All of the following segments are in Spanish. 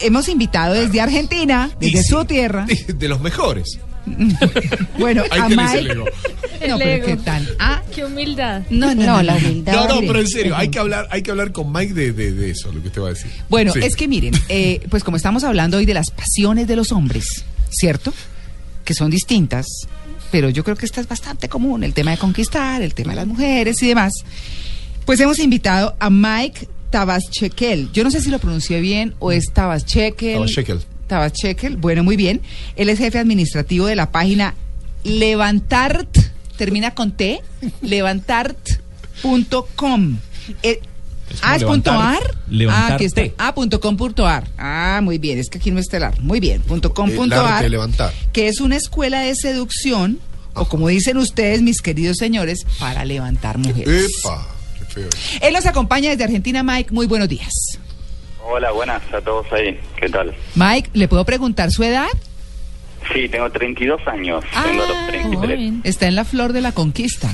Hemos invitado desde Argentina, desde su tierra. De, de los mejores. Bueno, Ahí a tenés el Mike. ego. No, pero qué tal. Ah, Qué humildad. no, no, no, la humildad. No, no, pero en serio, hay que hablar, hay que hablar con Mike de, de- de eso, lo que usted va a decir. Bueno, Sí. es que miren, eh, pues como estamos hablando hoy de las pasiones de los hombres, ¿cierto? Que son distintas, pero yo creo que esta es bastante común, el tema de conquistar, el tema de las mujeres y demás. Pues hemos invitado a Mike Tabaschekel. Yo no sé si lo pronuncié bien o es Tabaschekel. Tabaschekel. Tabaschekel. Bueno, muy bien. Él es jefe administrativo de la página Levantart, termina con T, levantart.com. Eh, ah, es punto levantar- ar. levantarte. Ah, aquí está. Ah, punto com punto ar. Ah, muy bien. Es que aquí no está el ar. Muy bien. Punto com El punto ar. levantar. Que es una escuela de seducción, o como dicen ustedes, mis queridos señores, para levantar mujeres. Epa. Él nos acompaña desde Argentina, Mike. Muy buenos días. Hola, buenas a todos ahí. ¿Qué tal? Mike, ¿le puedo preguntar su edad? Sí, tengo 32 años. tengo los 33. Joven. Está en la flor de la conquista.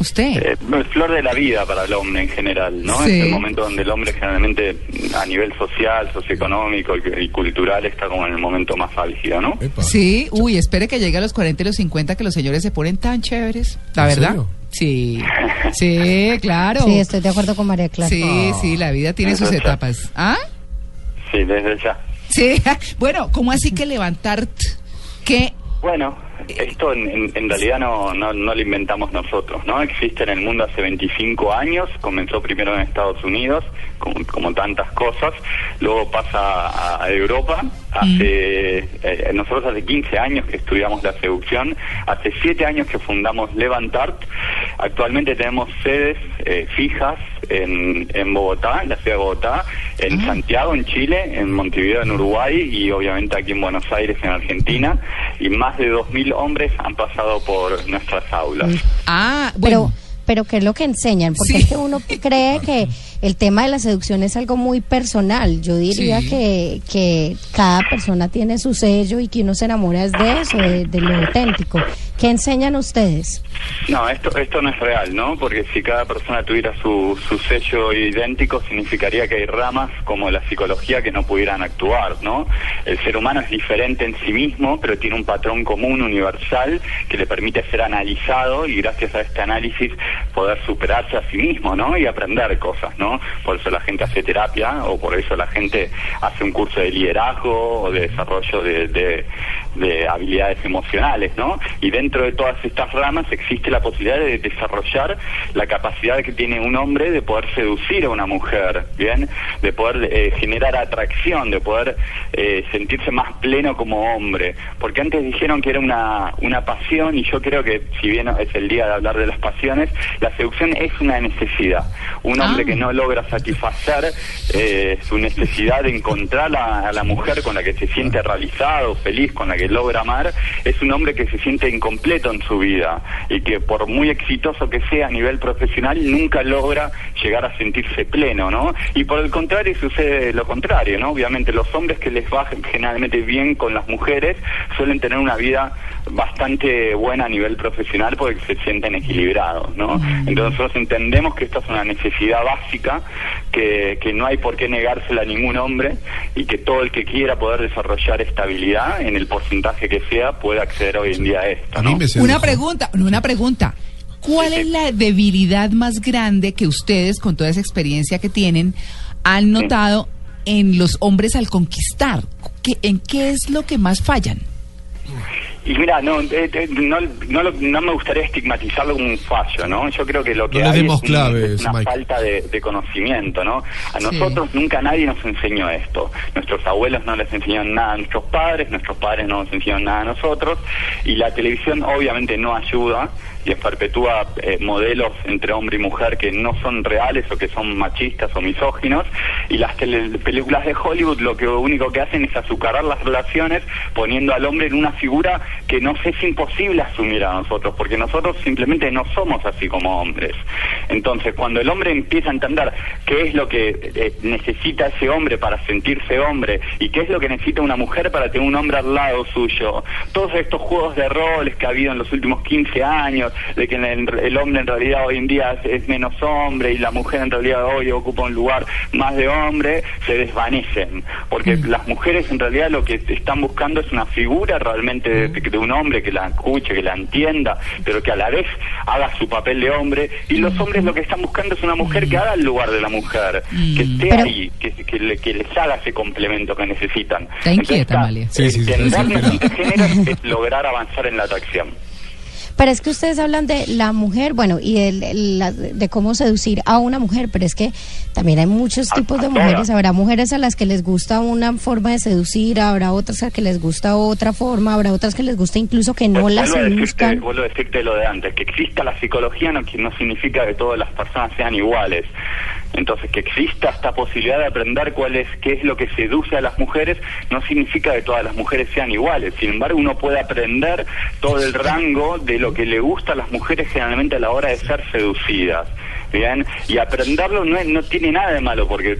Usted. Eh, es flor de la vida para el hombre en general, ¿no? Sí. Es el momento donde el hombre generalmente a nivel social, socioeconómico y, y cultural está como en el momento más álgido, ¿no? Epa. Sí, uy, espere que llegue a los 40 y los 50 que los señores se ponen tan chéveres. ¿La ¿En verdad? serio? Sí, sí, claro. Sí, estoy de acuerdo con María Clara. Sí, sí, la vida tiene sus etapas. ¿Ah? Sí, desde ya. Sí, bueno, ¿cómo así que levantar? ¿Qué? Bueno, esto en, en- en realidad no, no, no lo inventamos nosotros, ¿no? Existe en el mundo hace 25 años, comenzó primero en Estados Unidos, como, como tantas cosas, luego pasa a, a Europa, hace, eh, nosotros hace 15 años que estudiamos la seducción, hace 7 años que fundamos Levantart, actualmente tenemos sedes eh, fijas en, en Bogotá, en la ciudad de Bogotá, en Santiago, en Chile, en Montevideo, en Uruguay y obviamente aquí en Buenos Aires, en Argentina, y más de 2.000 hombres han pasado por nuestras aulas. Ah, Pero, bueno. pero ¿qué es lo que enseñan? Porque Sí. es que uno cree que el tema de la seducción es algo muy personal. Yo diría Sí. que, que cada persona tiene su sello y que uno se enamora es de eso, de, de lo auténtico. ¿Qué enseñan ustedes? No, esto, esto no es real, ¿no? Porque si cada persona tuviera su, su sello idéntico, significaría que hay ramas como la psicología que no pudieran actuar, ¿no? El ser humano es diferente en sí mismo, pero tiene un patrón común, universal, que le permite ser analizado y gracias a este análisis poder superarse a sí mismo, ¿no? Y aprender cosas, ¿no? Por eso la gente hace terapia o por eso la gente hace un curso de liderazgo o de desarrollo de, de habilidades emocionales, ¿no? Y dentro de todas estas ramas existe la posibilidad de desarrollar la capacidad que tiene un hombre de poder seducir a una mujer, ¿bien? De poder eh, generar atracción, de poder eh, sentirse más pleno como hombre. Porque antes dijeron que era una, una pasión y yo creo que, si bien es el día de hablar de las pasiones, la seducción es una necesidad. Un hombre Ah. que no logra satisfacer eh, su necesidad de encontrar a, a la mujer con la que se siente realizado, feliz, con la que logra amar, es un hombre que se siente incompleto en su vida y que por muy exitoso que sea a nivel profesional nunca logra llegar a sentirse pleno, ¿no? Y por el contrario sucede lo contrario, ¿no? Obviamente los hombres que les va generalmente bien con las mujeres suelen tener una vida bastante buena a nivel profesional porque se sienten equilibrados, ¿no? Entonces nosotros entendemos que esta es una necesidad básica que, que no hay por qué negársela a ningún hombre y que todo el que quiera poder desarrollar estabilidad en el porcentaje que sea puede acceder hoy en día a esto, A mí ¿no? me sedujo. Una pregunta, una pregunta. ¿Cuál es la debilidad más grande que ustedes, con toda esa experiencia que tienen, han notado en los hombres al conquistar? ¿Qué- ¿En qué es lo que más fallan? Y mira, no, eh, eh, no, no, lo- no me gustaría estigmatizarlo como un fallo, ¿no? Yo creo que lo que No hay es, claves, es una Mike. falta de, de conocimiento, ¿no? A Sí. nosotros nunca nadie nos enseñó esto. Nuestros abuelos no les enseñaron nada a nuestros padres, nuestros padres no nos enseñaron nada a nosotros, y la televisión obviamente no ayuda y perpetúa eh, modelos entre hombre y mujer que no son reales o que son machistas o misóginos. Y las películas de Hollywood lo que único que hacen es azucarar las relaciones poniendo al hombre en una figura que nos es imposible asumir a nosotros, porque nosotros simplemente no somos así como hombres. Entonces, cuando el hombre empieza a entender qué es lo que eh, necesita ese hombre para sentirse hombre y qué es lo que necesita una mujer para tener un hombre al lado suyo, todos estos juegos de roles que ha habido en los últimos 15 años, de que el, el hombre en realidad hoy en día es, es menos hombre y la mujer en realidad hoy ocupa un lugar más de hombre, se desvanecen. Porque las mujeres en realidad lo que están buscando es una figura realmente de, de un hombre que la escuche, que la entienda, pero que a la vez haga su papel de hombre. Y los hombres lo que están buscando es una mujer que haga el lugar de la mujer, que esté Pero- ahí, que, que, le- que les haga ese complemento que necesitan. Está inquieta, Amalia. Sí, sí, sí, sí, es lograr avanzar en la atracción. Pero es que ustedes hablan de la mujer, bueno, y el- la- de cómo seducir a una mujer, pero es que también hay muchos A- tipos de a mujeres. Habrá mujeres a las que les gusta una forma de seducir, habrá otras a que les gusta otra forma, habrá otras que les gusta incluso que no Pues las vuelvo, a decirte, seduzcan. vuelvo a decirte lo de antes, que exista la psicología no, que no significa que todas las personas sean iguales. Entonces, que exista esta posibilidad de aprender cuál es, qué es lo que seduce a las mujeres, no significa que todas las mujeres sean iguales. Sin embargo, uno puede aprender todo el rango de lo que le gusta a las mujeres generalmente a la hora de ser seducidas. Bien, y aprenderlo no, es- no tiene nada de malo, porque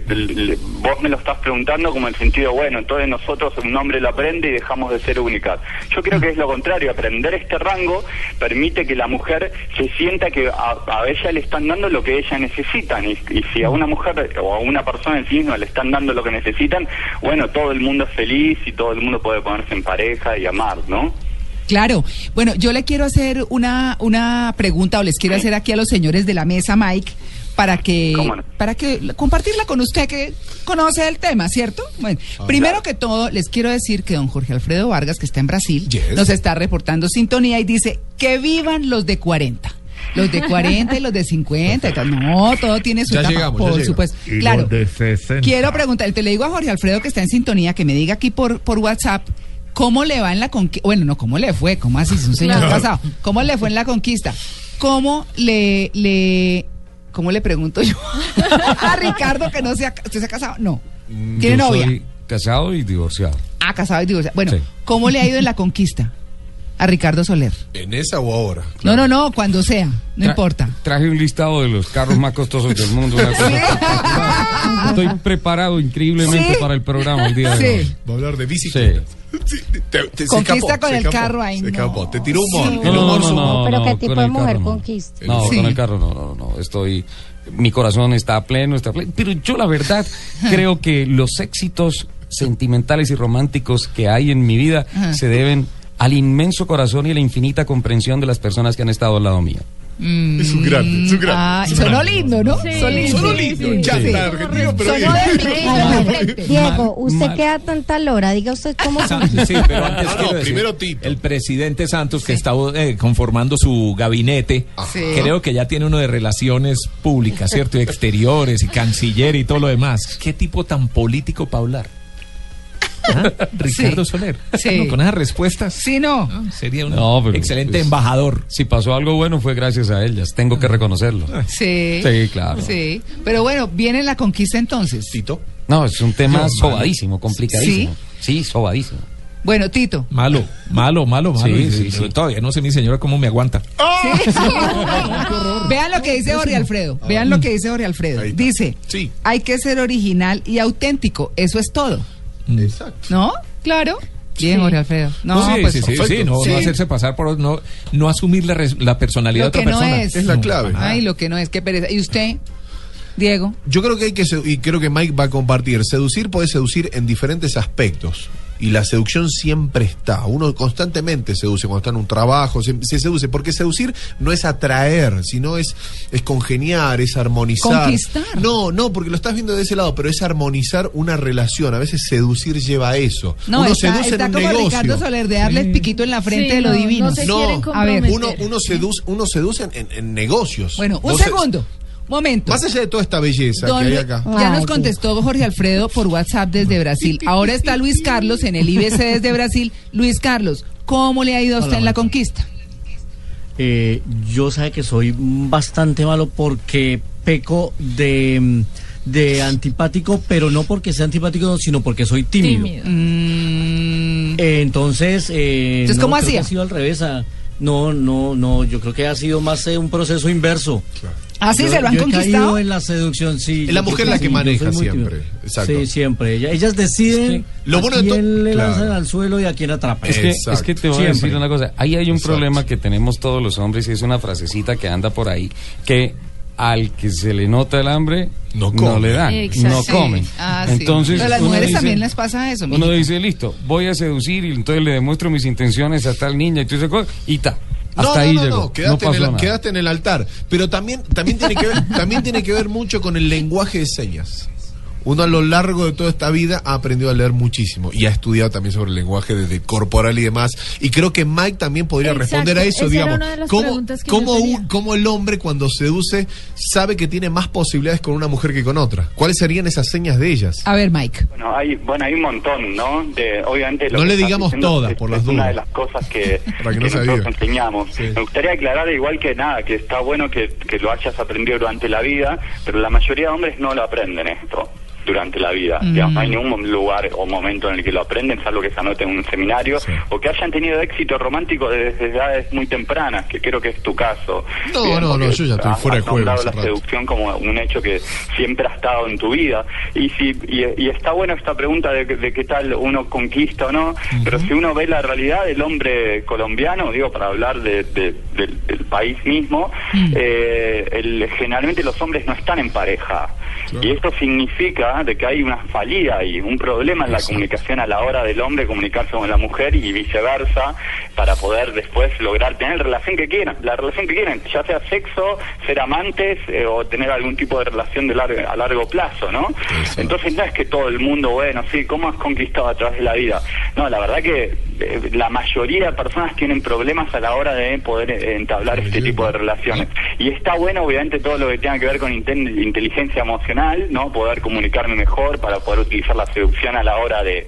vos me lo estás preguntando como en el sentido, bueno, entonces nosotros un hombre lo aprende y dejamos de ser únicas. Yo creo que es lo contrario, aprender este rango permite que la mujer se sienta que a, a ella le están dando lo que ella necesitan, y, y si a una mujer o a una persona en sí misma le están dando lo que necesitan, bueno, todo el mundo es feliz y todo el mundo puede ponerse en pareja y amar, ¿no? Claro. Bueno, yo le quiero hacer una, una pregunta o les quiero hacer aquí a los señores de la mesa, Mike, para que, para que compartirla con usted que conoce el tema, ¿cierto? Bueno, primero que todo, les quiero decir que don Jorge Alfredo Vargas, que está en Brasil, Yes. nos está reportando sintonía y dice que vivan los de 40. Los de 40 y los de 50 y tal. No, todo tiene su Ya etapa, llegamos, ya por supuesto. Y claro. los de 60. Quiero preguntar, te le digo a Jorge Alfredo que está en sintonía, que me diga aquí por, por WhatsApp, ¿cómo le va en la conquista? Bueno, no, ¿cómo le fue? ¿Cómo así? Es un señor casado. ¿Cómo le fue en la conquista? ¿Cómo le, le, cómo le pregunto yo a Ricardo que no se ha, ¿usted se ha casado? No. ¿Tiene Mm, Yo novia? Soy casado y divorciado. Ah, casado y divorciado. Bueno, Sí. ¿cómo le ha ido en la conquista a Ricardo Soler? ¿En esa o ahora? No, no, no, cuando sea, no Tra- importa. Traje un listado de los carros más costosos del mundo. una cosa espectacular. Estoy preparado increíblemente Sí. para el programa el día de hoy. Sí. Va a hablar de bicicleta. Sí, te- te- se Conquista con se el carro, ay, Se no. Te tiró humor. Sí. El No, humor no, no, Pero no, ¿qué con tipo el de mujer carro no. conquista? No, Sí. con el carro no, no, no. Estoy. Mi corazón está pleno, está pleno. Pero yo, la verdad, creo que los éxitos sentimentales y románticos que hay en mi vida Ajá. se deben al inmenso corazón y la infinita comprensión de las personas que han estado al lado mío. Es un grande, es un grande. Ah, es un sonó grande. lindo, ¿no? Sí, Sonó lindo. Solo lindo, sí, chanta sí. argentino, pero Sonó bien. de frente, A de ver, frente. Diego, usted mal. queda tanta lora, diga usted cómo son. Sí, pero antes No, no, decir, primero Tito. el presidente Santos que está eh, conformando su gabinete, Sí. creo que ya tiene uno de relaciones públicas, ¿cierto? Y exteriores y canciller y todo lo demás. ¿Qué tipo tan político para hablar? ¿Ah? Ricardo Sí. Soler. Sí. No, con esas respuestas Sí, no. sería un No, excelente pues, embajador. Si pasó algo bueno fue gracias a ellas, tengo que reconocerlo. Sí. Sí, claro. Sí. Pero bueno, viene la conquista entonces. Tito. No, es un tema No, sobadísimo, complicadísimo. Sí, sobadísimo. Bueno, Tito. Malo, malo, malo, malo. Sí, sí, sí. Todavía no sé mi señora cómo me aguanta. Vean lo que dice Jorge Alfredo. Vean lo que dice Jorge Alfredo. Dice, Sí. hay que ser original y auténtico. Eso es todo. Exacto. ¿No? Claro. Bien, Jorge Alfredo. No, sí, pues sí, sí, sí, no, Sí. no hacerse pasar por no, no asumir la, res- la personalidad Lo de que otra no persona. es. Es la clave. Ay, lo que no es, qué pereza. ¿Y usted, Diego? Yo creo que hay que, y creo que Mike va a compartir, seducir puede seducir en diferentes aspectos. Y la seducción siempre está. Uno constantemente seduce cuando está en un trabajo, se, se seduce. Porque seducir no es atraer, sino es, es congeniar, es armonizar. Conquistar. No, no, porque lo estás viendo de ese lado, pero es armonizar una relación. A veces seducir lleva a eso. No, uno está, seduce está en un como negocio. Ricardo Soler de darle el piquito en la frente Sí, de lo no, divino. no se No. quieren A ver. Uno, uno seduce, uno seduce en, en- en negocios. Bueno, un se- segundo. Momento. Más allá de toda esta belleza Don que hay acá. Ya nos contestó Jorge Alfredo por WhatsApp desde Brasil. Ahora está Luis Carlos en el IBC desde Brasil. Luis Carlos, ¿cómo le ha ido a usted en la conquista? eh, yo sabe que soy bastante malo porque peco de, de antipático, pero no porque sea antipático, sino porque soy tímido. Tímido. Mm, Eh, entonces, eh, Entonces, no, ¿cómo hacía? ha sido al revés. ah, No, no, no, yo creo que ha sido más eh, un proceso inverso. ¿Así Yo- se lo han yo he conquistado? caído en la seducción, sí. Es la mujer la que sí, maneja siempre. Exacto. Sí, siempre. Ella- ellas deciden Lo bueno a quién le claro. lanzan al suelo y a quién atrapan. Es que, es que te voy a decir una cosa. Ahí hay un Exacto. problema que tenemos todos los hombres y es una frasecita que anda por ahí que al que se le nota el hambre No come. le dan, Exacto. no Sí. comen. Ah, sí. Entonces Pero a las mujeres dice- también les pasa eso. Uno mijita. dice, listo, voy a seducir y entonces le demuestro mis intenciones a tal niña y todo ese co- y ta. Hasta no, no, ahí no, llegó. no, quedaste, pasó en el, nada. quedaste en el altar. Pero también, también, tiene que ver, también tiene que ver mucho con el lenguaje de señas. Uno a lo largo de toda esta vida ha aprendido a leer muchísimo y ha estudiado también sobre el lenguaje desde corporal y demás. Y creo que Mike también podría Exacto, responder a eso, esa era digamos. una de las ¿Cómo, preguntas que cómo yo tenía. un- cómo el hombre cuando seduce sabe que tiene más posibilidades con una mujer que con otra? ¿Cuáles serían esas señas de ellas? A ver, Mike. Bueno, hay, bueno, hay un montón, ¿no? De, obviamente lo No que le digamos todas, es- por las es una dudas. de las cosas que, Para que no nosotros enseñamos. Sí. Me gustaría aclarar igual que nada, que está bueno que, que lo hayas aprendido durante la vida, pero la mayoría de hombres no lo aprenden esto durante la vida. Digamos, no hay ningún lugar o momento en el que lo aprenden, salvo que se anote en un seminario, Sí. o que hayan tenido éxito romántico desde edades muy tempranas, que creo que es tu caso. No, no, no, porque yo ya estoy fuera de juego la rato. seducción como un hecho que siempre ha estado en tu vida. Y si y, y está bueno esta pregunta de, de qué tal uno conquista o no, pero si uno ve la realidad del hombre colombiano, digo, para hablar de- de- del, del país mismo, eh, el- generalmente los hombres no están en pareja. Y esto significa de que hay una falida y un problema en la comunicación a la hora del hombre comunicarse con la mujer y viceversa para poder después lograr tener la relación que quieran, la relación que quieran, ya sea sexo, ser amantes eh, o tener algún tipo de relación de largo, a largo plazo, ¿no? Entonces no es que todo el mundo, bueno, sí, ¿cómo has conquistado a través de la vida? No, la verdad que eh, la mayoría de personas tienen problemas a la hora de poder eh, entablar este tipo de relaciones. Y está bueno, obviamente, todo lo que tenga que ver con inteligencia emocional, ¿no? Poder comunicarme mejor para poder utilizar la seducción a la hora de,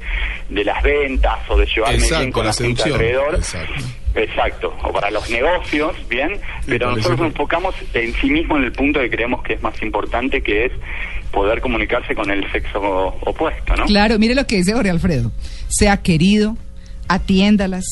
de las ventas o de llevarme bien Exacto, con la la, gente alrededor. Exacto. Exacto, o para los negocios, bien, pero nosotros nos enfocamos en sí mismo en el punto que creemos que es más importante, que es poder comunicarse con el sexo opuesto, ¿no? Claro, mire lo que dice Jorge Alfredo. Sea querido, atiéndalas,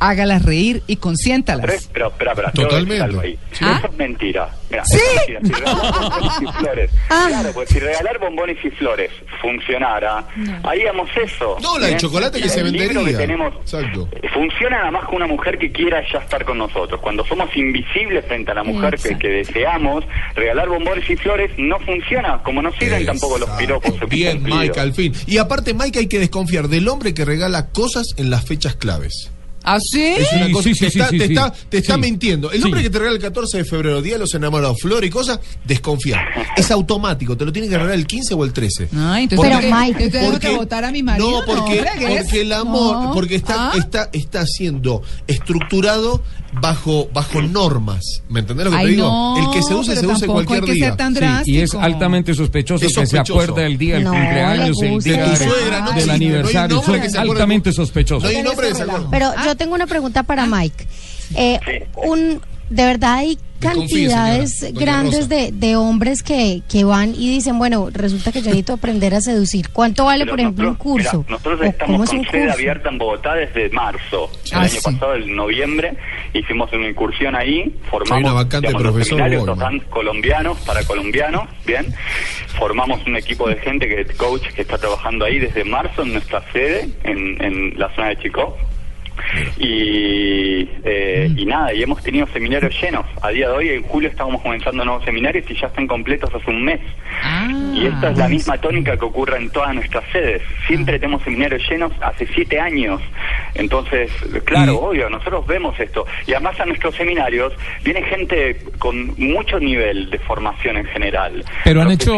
hágalas reír y Pero, consiéntalas. pero, espera, espera, quiero decir Totalmente. algo ahí. ¿Ah? Eso es mentira. Mira, ¿Sí? eso es mentira. Si regalar bombones y flores, claro, pues si regalar bombones y flores funcionara, haríamos eso. No, la de ¿bien? chocolate que El se libro vendería. que tenemos Exacto. eh, funciona nada más con una mujer que quiera ya estar con nosotros. Cuando somos invisibles frente a la mujer que, deseamos, regalar bombones y flores no funciona, como no sirven tampoco los piropos. Bien. Mike, al fin. Y aparte, Mike, hay que desconfiar del hombre que regala cosas en las fechas claves. ¿Ah, sí? Es una Sí, cosa- sí, sí, te sí, está, sí, te sí. está, te está Sí. mintiendo. El hombre que te regala el 14 de febrero, Día de los Enamorados, flor y cosas, desconfía. Es automático, te lo tiene que regalar el 15 o el 13. Ay, entonces Pero, tengo que- Mike, yo tengo que votar a mi marido. No, porque, fregues. porque el amor, No. porque está, ¿Ah? está, está siendo estructurado bajo, bajo normas. ¿Me entendés lo que Ay, te digo? no, el que seduce, pero seduce cualquier hay que día. ser tan Sí, drástico. y es altamente sospechoso, Es que se sospechoso. acuerda del día del No, cumpleaños, le el día De tu de- suegra, no del no aniversario. altamente sospechosos. No hay nombre. Pero yo tengo una pregunta para Mike. Eh, un, de verdad hay cantidades grandes de, de hombres que, que van y dicen, bueno, resulta que yo necesito aprender a seducir. ¿Cuánto vale, Pero por ejemplo, un curso? mira, nosotros ¿O estamos es con sede curso? abierta en Bogotá desde marzo. El Ah, año sí. pasado, en noviembre, hicimos una incursión ahí, Hay formamos una vacante digamos, los seminarios, colombianos para colombianos, bien. Formamos un equipo de gente, que coach, que está trabajando ahí desde marzo en nuestra sede, en, en la zona de Chico. Y, eh, y nada, y hemos tenido seminarios llenos. A día de hoy, en julio, estábamos comenzando nuevos seminarios y ya están completos hace un mes. Ah, Y esta es la misma tónica que ocurre en todas nuestras sedes. Siempre tenemos seminarios llenos hace siete años. Entonces, claro, Y- obvio, nosotros vemos esto. Y además a nuestros seminarios viene gente con mucho nivel de formación en general. Pero han hecho-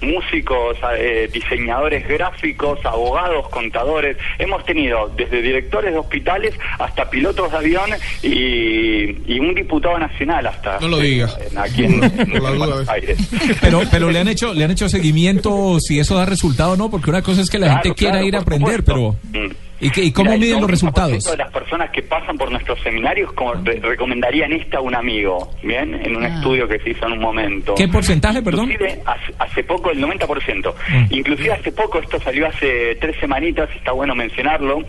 músicos, eh, diseñadores gráficos, abogados, contadores. Hemos tenido desde directores de hospitales hasta pilotos de avión y, y un diputado nacional hasta No lo diga. eh, aquí en, en duda, Buenos. Aires. Pero, pero le han hecho, le han hecho seguimiento si eso da resultado o no, porque una cosa es que la Claro, gente quiera claro, ir a aprender, pero supuesto. ¿Y, qué- y cómo Mira, miden los 90% resultados? de las personas que pasan por nuestros seminarios como re- recomendarían esta a un amigo, ¿bien? En un Ah. estudio que se hizo en un momento. ¿Qué porcentaje, perdón? Inclusive, hace, hace poco, el 90%. Mm. Inclusive hace poco, esto salió hace tres semanitas, está bueno mencionarlo,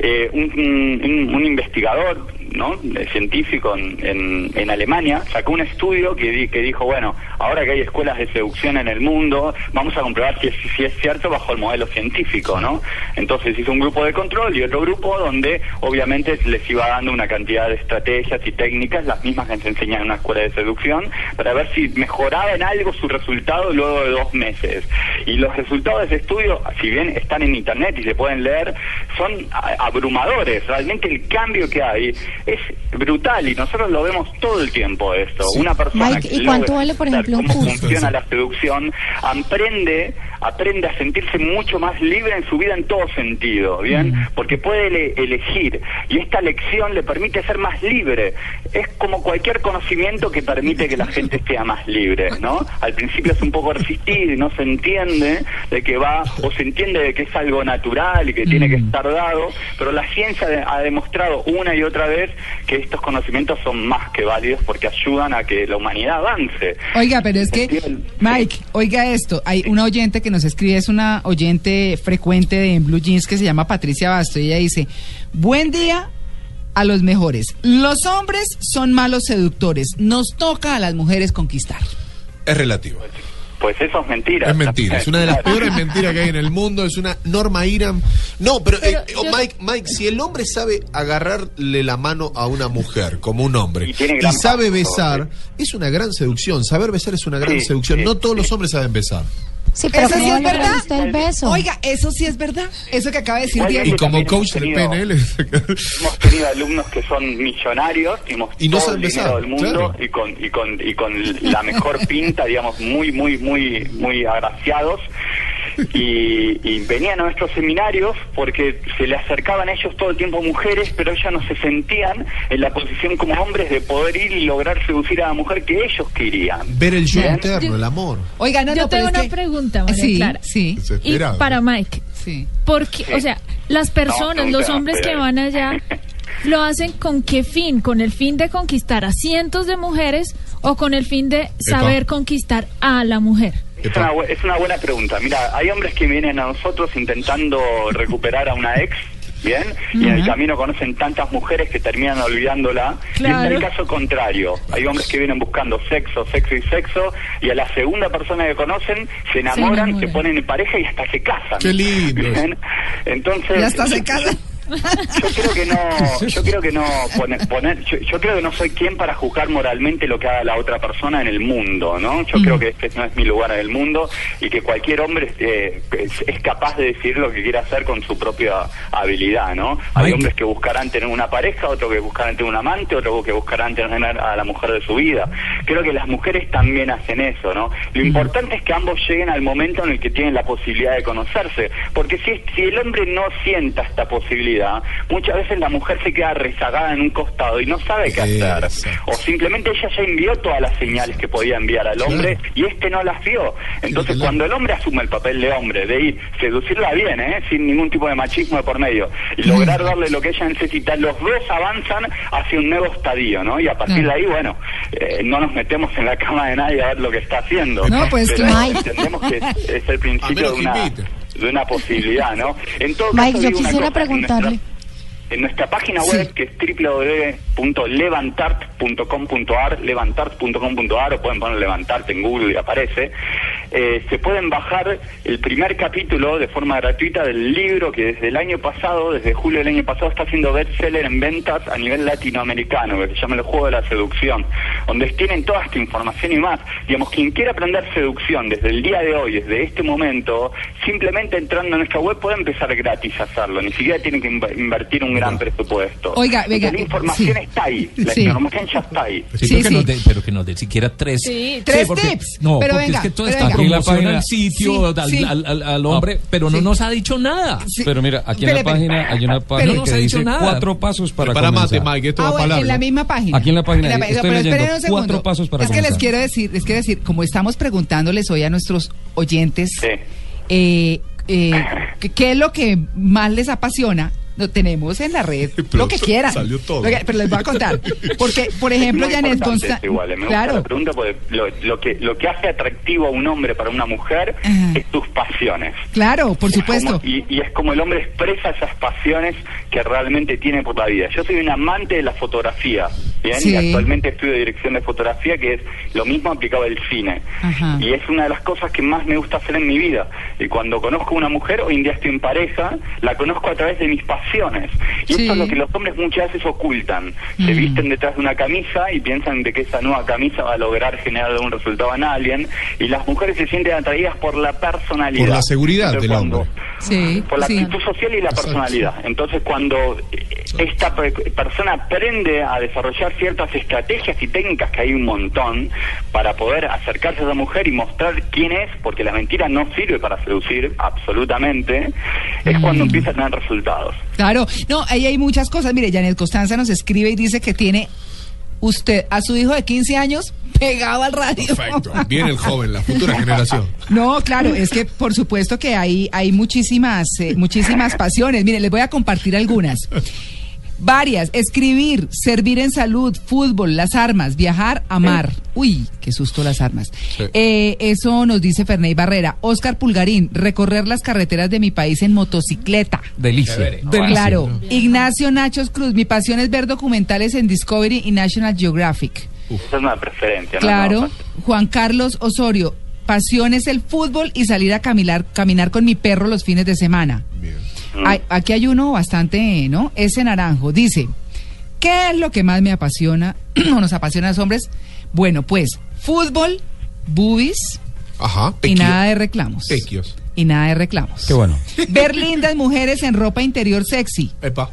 eh, un, un- un investigador, ¿no? Científico en, en- en Alemania sacó un estudio que, di- que dijo, bueno, ahora que hay escuelas de seducción en el mundo, vamos a comprobar si es, si es cierto bajo el modelo científico, ¿no? Entonces hizo un grupo de control y otro grupo donde obviamente les iba dando una cantidad de estrategias y técnicas, las mismas que se enseñan en una escuela de seducción, para ver si mejoraba en algo su resultado luego de dos meses. Y los resultados de ese estudio, si bien están en internet y se pueden leer, son abrumadores. Realmente el cambio que hay es brutal y nosotros lo vemos todo el tiempo esto. Una persona Mike, que ¿y cuánto logra vale, por ejemplo, un cómo curso? funciona la seducción, aprende, aprende a sentirse mucho más libre en su vida en todo sentido, ¿bien? Mm. Porque puede ele- elegir y esta lección le permite ser más libre. Es como cualquier conocimiento que permite que la gente sea más libre, ¿no? Al principio es un poco resistido y no se entiende de que va, o se entiende de que es algo natural y que tiene que estar dado, pero la ciencia de- ha demostrado una y otra vez que estos conocimientos son más que válidos porque ayudan a que la humanidad avance. Oiga, pero es que, Mike, oiga esto, hay una oyente que nos escribe, es una oyente frecuente de Blue Jeans que se llama Patricia Basto, y ella dice, buen día a los mejores. Los hombres son malos seductores, nos toca a las mujeres conquistar. Es relativo. Pues eso es mentira. Es mentira, es una de las peores mentiras que hay en el mundo, es una norma Iram. No, pero, Pero eh, oh, yo- Mike, Mike, si el hombre sabe agarrarle la mano a una mujer como un hombre Y sabe besar, es una gran seducción. Saber besar es una gran Sí, seducción. sí, no todos sí. los hombres saben besar. Sí, pero Eso sí ¿cómo es verdad. gusta el beso? Oiga, eso sí es verdad, eso que acaba de decir Diego. Y como coach del PNL. Hemos tenido alumnos que son millonarios, hemos Y no todo el dinero del mundo claro. y con y con y con la mejor pinta, digamos, muy muy muy muy agraciados. Y, y venían a nuestros seminarios porque se le acercaban a ellos todo el tiempo mujeres, pero ellas no se sentían en la posición como hombres de poder ir y lograr seducir a la mujer que ellos querían. Ver el yo Bien. interno, el amor. Oiga, no, Yo no, tengo una que- pregunta, María Sí, Clara. sí, Y para Mike, sí. porque, o sea, las personas, No, los hombres que van allá, ¿lo hacen con qué fin? ¿Con el fin de conquistar a cientos de mujeres o con el fin de saber conquistar a la mujer? Es una, es una buena pregunta. Mira, hay hombres que vienen a nosotros intentando recuperar a una ex, ¿bien? Y en el camino conocen tantas mujeres que terminan olvidándola. Y Claro. es el caso contrario. Hay hombres que vienen buscando sexo, sexo y sexo, y a la segunda persona que conocen se enamoran, se, enamoran. ponen en pareja y hasta se casan. Qué lindo. ¿Bien? Entonces... Ya hasta se casan. Yo creo que no, yo creo que no poner, poner- yo, yo creo que no soy quien para juzgar moralmente lo que haga la otra persona en el mundo, ¿no? Yo creo que este no es mi lugar en el mundo y que cualquier hombre eh, es, es capaz de decidir lo que quiere hacer con su propia habilidad, ¿no? Hay hombres que buscarán tener una pareja, otros que buscarán tener un amante, otros que buscarán tener a la mujer de su vida. Creo que las mujeres también hacen eso, ¿no? Lo importante es que ambos lleguen al momento en el que tienen la posibilidad de conocerse, porque si, si el hombre no sienta esta posibilidad, muchas veces la mujer se queda rezagada en un costado y no sabe qué hacer. Exacto. O simplemente ella ya envió todas las señales que podía enviar al hombre Claro. y este no las vio. Entonces, claro. cuando el hombre asume el papel de hombre, de ir, seducirla bien, ¿eh? sin ningún tipo de machismo de por medio, y lograr darle lo que ella necesita, los dos avanzan hacia un nuevo estadio, ¿no? Y a partir de ahí, bueno, eh, no nos metemos en la cama de nadie a ver lo que está haciendo. No, pues, Pero entendemos que es, es el principio de una. De una posibilidad, ¿no? En todo Mike, caso, yo quisiera preguntarle. En nuestra página web que es www.levantart.com.ar levantart.com.ar o pueden poner levantarte en Google y aparece eh, se pueden bajar el primer capítulo de forma gratuita del libro que desde el año pasado desde julio del año pasado está haciendo bestseller en ventas a nivel latinoamericano que se llama el juego de la seducción donde tienen toda esta información y más. Digamos quien quiera aprender seducción desde el día de hoy desde este momento simplemente entrando a nuestra web puede empezar gratis a hacerlo. Ni siquiera tienen que inv- invertir un gran presupuesto Oiga, venga, la información sí. está ahí la Sí. información ya está ahí Sí, Sí, pero, que sí. Nos dé, pero que nos dé siquiera tres. Sí, tres porque- tips. No, Pero porque venga, es que la promoción página- al sitio, Sí, al, sí. al- al- al hombre, pero no nos ha dicho nada. Sí. Pero mira, aquí en la página hay una Pero página no que se ha dicho dice nada. cuatro pasos para, Para mate, comenzar. Mike, esto Ah, va bueno, en la misma página. Aquí en la página, En estoy pero leyendo un segundo. cuatro pasos para Es que les quiero decir, les quiero decir, como estamos preguntándoles hoy a nuestros oyentes, Sí. eh, eh, ¿qué- ¿qué es lo que más les apasiona? Lo tenemos en la red, Pero lo que quieran. salió todo. Lo que- pero les voy a contar. Porque, por ejemplo, Janet eh, gusta Claro. la pregunta porque lo, lo que, lo que hace atractivo a un hombre para una mujer Ajá. es sus pasiones. Claro, por Es supuesto. como- y, y es como el hombre expresa esas pasiones que realmente tiene por la vida. Yo soy un amante de la fotografía, ¿bien? Sí. Y actualmente estudio dirección de fotografía, que es lo mismo aplicado al cine. Ajá. Y es una de las cosas que más me gusta hacer en mi vida. Y cuando conozco a una mujer, hoy en día estoy en pareja, la conozco a través de mis pasiones. Y Sí. esto es lo que los hombres muchas veces ocultan. Se Mm. visten detrás de una camisa y piensan de que esa nueva camisa va a lograr generar un resultado en alguien. Y las mujeres se sienten atraídas por la personalidad. Por la seguridad Entonces, del cuando- hombre. Sí, por la sí. actitud social y la Exacto. personalidad. Entonces, cuando eh, esta pe- persona aprende a desarrollar ciertas estrategias y técnicas, que hay un montón, para poder acercarse a esa mujer y mostrar quién es, porque la mentira no sirve para seducir, absolutamente, es cuando empieza a tener resultados. Claro, no, ahí hay muchas cosas. Mire, Janet Costanza nos escribe y dice que tiene usted a su hijo de 15 años pegado al radio. Perfecto. Viene el joven, la futura generación. No, claro, es que por supuesto que hay, hay muchísimas, eh, muchísimas pasiones. Mire, les voy a compartir algunas. Varias, escribir, servir en salud, fútbol, las armas, viajar, amar. Uy, qué susto las armas. Sí. Eh, eso nos dice Ferney Barrera. Oscar Pulgarín, recorrer las carreteras de mi país en motocicleta. Delicia. Claro. Ignacio Nachos Cruz, mi pasión es ver documentales en Discovery y National Geographic. Esa es una preferencia, ¿no? Claro. No, Juan Carlos Osorio, pasión es el fútbol y salir a caminar, caminar con mi perro los fines de semana. Bien. Mm. Hay- aquí hay uno bastante, ¿no? Ese naranjo. Dice, ¿qué es lo que más me apasiona o nos apasiona a los hombres? Bueno, pues, fútbol, boobies Ajá. y nada de reclamos. Pequios. Y nada de reclamos. Qué bueno. Ver lindas mujeres en ropa interior sexy. Epa.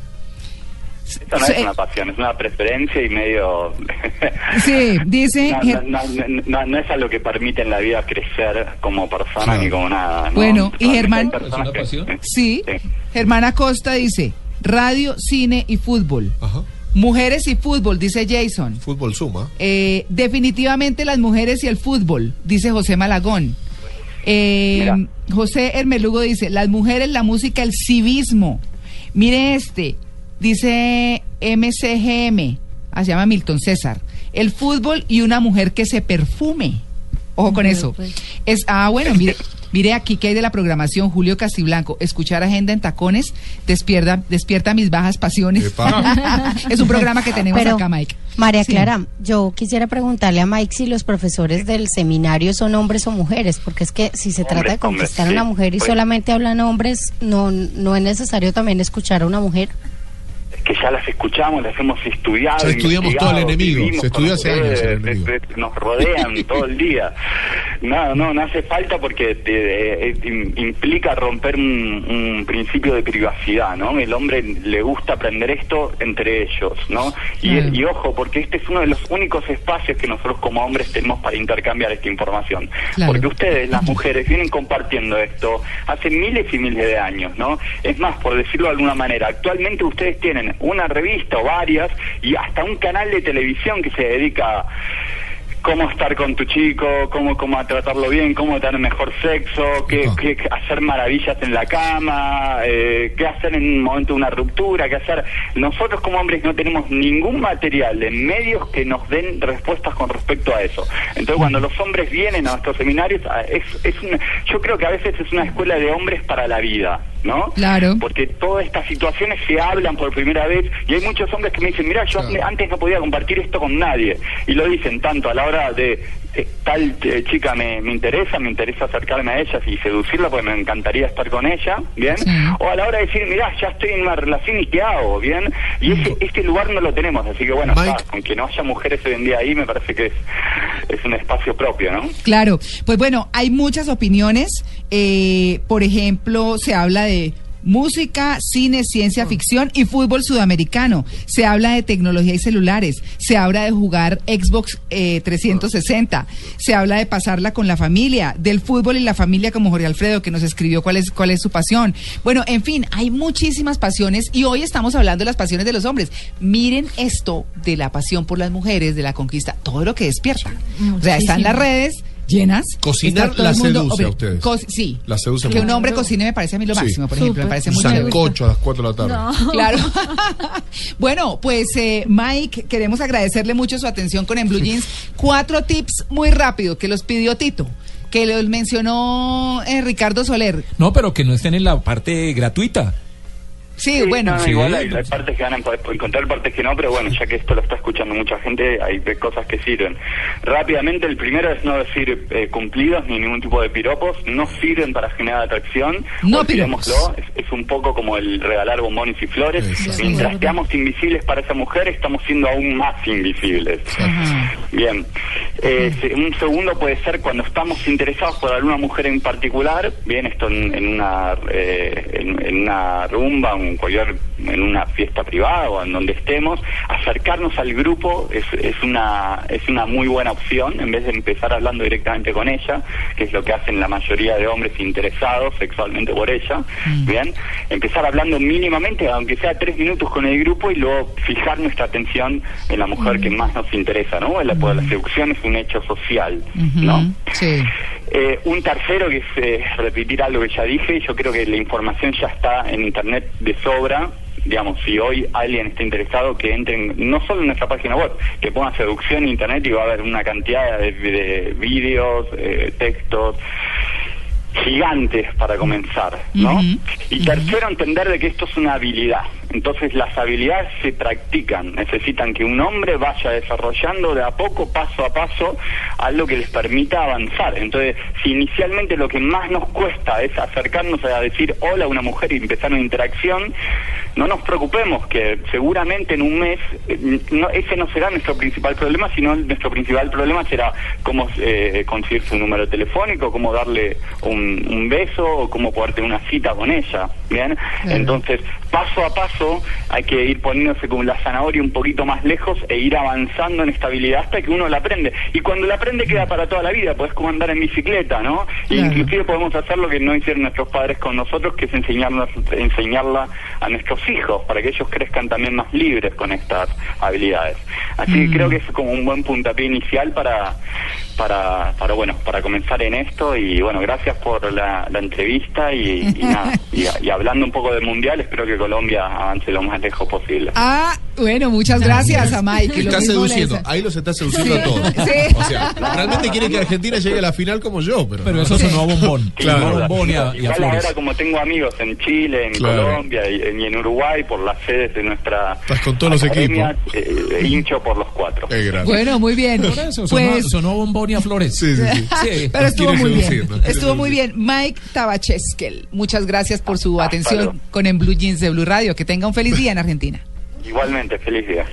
Eso no es una pasión, es una preferencia y medio... Sí, dice... No, no, no, no- no es algo que permite en la vida crecer como persona ni como nada. ¿no? Bueno, y Germán- ¿Es una que- pasión? Sí, Sí. Germán Acosta dice, radio, cine y fútbol. Ajá. Mujeres y fútbol, dice Jason. Fútbol suma. Eh, definitivamente las mujeres y el fútbol, dice José Malagón. Eh. José Hermelugo dice, las mujeres, la música, el civismo. Mire este, dice MCGM, ah, se llama Milton César. El fútbol y una mujer que se perfume. Ojo con eso. pues. Es, ah, bueno, mire, mire aquí que hay de la programación Julio Castiblanco. Escuchar agenda en tacones despierta, despierta mis bajas pasiones. Es un programa que tenemos Pero, acá, Mike. María Sí. Clara, yo quisiera preguntarle a Mike si los profesores del seminario son hombres o mujeres, porque es que si se trata de conquistar a una mujer y Pues- solamente hablan hombres, no, no es necesario también escuchar a una mujer. Que ya las escuchamos, las hemos estudiado. Ya estudiamos todo el enemigo, se estudió hace años el ustedes, enemigo. eh, eh, Nos rodean todo el día. No, no, no hace falta porque te, eh, im- implica romper un, un principio de privacidad, ¿no? El hombre le gusta aprender esto entre ellos, ¿no? Y, ojo, porque este es uno de los únicos espacios que nosotros como hombres tenemos para intercambiar esta información. Claro. Porque ustedes, las mujeres, vienen compartiendo esto hace miles y miles de años, ¿no? Es más, por decirlo de alguna manera, actualmente ustedes tienen una revista o varias y hasta un canal de televisión que se dedica a cómo estar con tu chico, cómo, cómo tratarlo bien, cómo tener mejor sexo, qué, hacer maravillas en la cama, eh, qué hacer en un momento de una ruptura, qué hacer. Nosotros como hombres no tenemos ningún material en medios que nos den respuestas con respecto a eso. Entonces cuando los hombres vienen a nuestros seminarios, ah, es, es una- yo creo que a veces es una escuela de hombres para la vida. ¿No? Claro. Porque todas estas situaciones se hablan por primera vez y hay muchos hombres que me dicen, mira, yo Claro. antes no podía compartir esto con nadie. Y lo dicen tanto a la hora de, eh, tal eh, chica me, me interesa, me interesa acercarme a ella y seducirla porque me encantaría estar con ella, ¿bien? Sí. O a la hora de decir, mira, ya estoy en una relación y qué hago, ¿bien? Y ese, este lugar no lo tenemos, así que bueno, Mike. está, aunque no haya mujeres hoy en día ahí, me parece que es, es un espacio propio, ¿no? Claro, pues bueno, hay muchas opiniones. Eh, por ejemplo, se habla de música, cine, ciencia ficción y fútbol sudamericano. Se habla de tecnología y celulares. Se habla de jugar Xbox eh, 360. Se habla de pasarla con la familia, del fútbol y la familia como Jorge Alfredo que nos escribió cuál es cuál es su pasión. Bueno, en fin, hay muchísimas pasiones y hoy estamos hablando de las pasiones de los hombres. Miren esto de la pasión por las mujeres, de la conquista, todo lo que despierta. O sea, están las redes, llenas. Cocinar la seduce a ustedes. co- sí. La seduce Que mucho. un hombre cocine me parece a mí lo Sí. máximo, por ejemplo. Me parece muy sancocho a las 4 de la tarde. No. Claro. bueno, pues eh, Mike, queremos agradecerle mucho su atención con En Blue Jeans. Cuatro tips muy rápido que los pidió Tito, que los mencionó eh, Ricardo Soler. No, pero que no estén en la parte gratuita. Sí, Sí, bueno. no, sí. igual hay, hay partes que van a encontrar partes que no, pero bueno, ya que esto lo está escuchando mucha gente, hay cosas que sirven. Rápidamente, el primero es no decir eh, cumplidos ni ningún tipo de piropos, no sirven para generar atracción. No piropos. Es, es un poco como el regalar bombones y flores. Exacto. Mientras seamos invisibles para esa mujer, estamos siendo aún más invisibles. Ajá. Bien. Eh, un segundo puede ser cuando estamos interesados por alguna mujer en particular, bien, esto en, en una eh, en, en una rumba, en cualquier en una fiesta privada o en donde estemos, acercarnos al grupo es, es una es una muy buena opción en vez de empezar hablando directamente con ella, que es lo que hacen la mayoría de hombres interesados sexualmente por ella, bien, empezar hablando mínimamente, aunque sea tres minutos con el grupo y luego fijar nuestra atención en la mujer que más nos interesa, ¿no? La, pues, la seducción es un hecho social, ¿no? Sí. Eh, un tercero que es eh, repetir algo que ya dije, yo creo que la información ya está en internet de sobra. Digamos, si hoy alguien está interesado, que entren no solo en nuestra página web, que ponga seducción en internet y va a haber una cantidad de, de vídeos, eh, textos gigantes para comenzar, ¿no? Y tercero, entender de que esto es una habilidad. Entonces las habilidades se practican, necesitan que un hombre vaya desarrollando de a poco, paso a paso, algo que les permita avanzar. Entonces, si inicialmente lo que más nos cuesta es acercarnos a decir hola a una mujer y empezar una interacción, no nos preocupemos que seguramente en un mes eh, no, ese no será nuestro principal problema, sino nuestro principal problema será cómo eh, conseguir su número telefónico, cómo darle un, un beso o cómo poder tener una cita con ella. Bien, entonces paso a paso hay que ir poniéndose con la zanahoria un poquito más lejos e ir avanzando en estabilidad hasta que uno la aprende. Y cuando la aprende queda para toda la vida, podés como andar en bicicleta, ¿no? E Claro. inclusive podemos hacer lo que no hicieron nuestros padres con nosotros, que es enseñarnos, enseñarla a nuestros hijos, para que ellos crezcan también más libres con estas habilidades. Así que creo que es como un buen puntapié inicial para, para, para bueno, para comenzar en esto y bueno, gracias por la, la entrevista y, y nada, y, y hablando un poco del mundial, espero que Colombia avance lo más lejos posible. Ah, bueno, muchas gracias a Mike. Está seduciendo, ahí los está seduciendo Sí, a todos. sí. O sea, realmente quiere que Argentina llegue a la final como yo, pero, Pero no. eso sonó a bombón. Claro. Bombón y a, y a flores. ahora como tengo amigos en Chile, en Claro. Colombia y, y en Uruguay por las sedes de nuestra Estás con todos los academia, eh, hincho por los cuatro. Eh. Bueno, muy bien. Por eso, sonó, Pues, sonó a bombón y a flores. Sí, sí, sí. Sí. pero estuvo muy bien. Estuvo muy bien. Mike Tabacheskel, muchas gracias por su Hasta atención luego. con En Blue Jeans de Blue Radio. Que tenga un feliz día en Argentina. Igualmente, feliz día.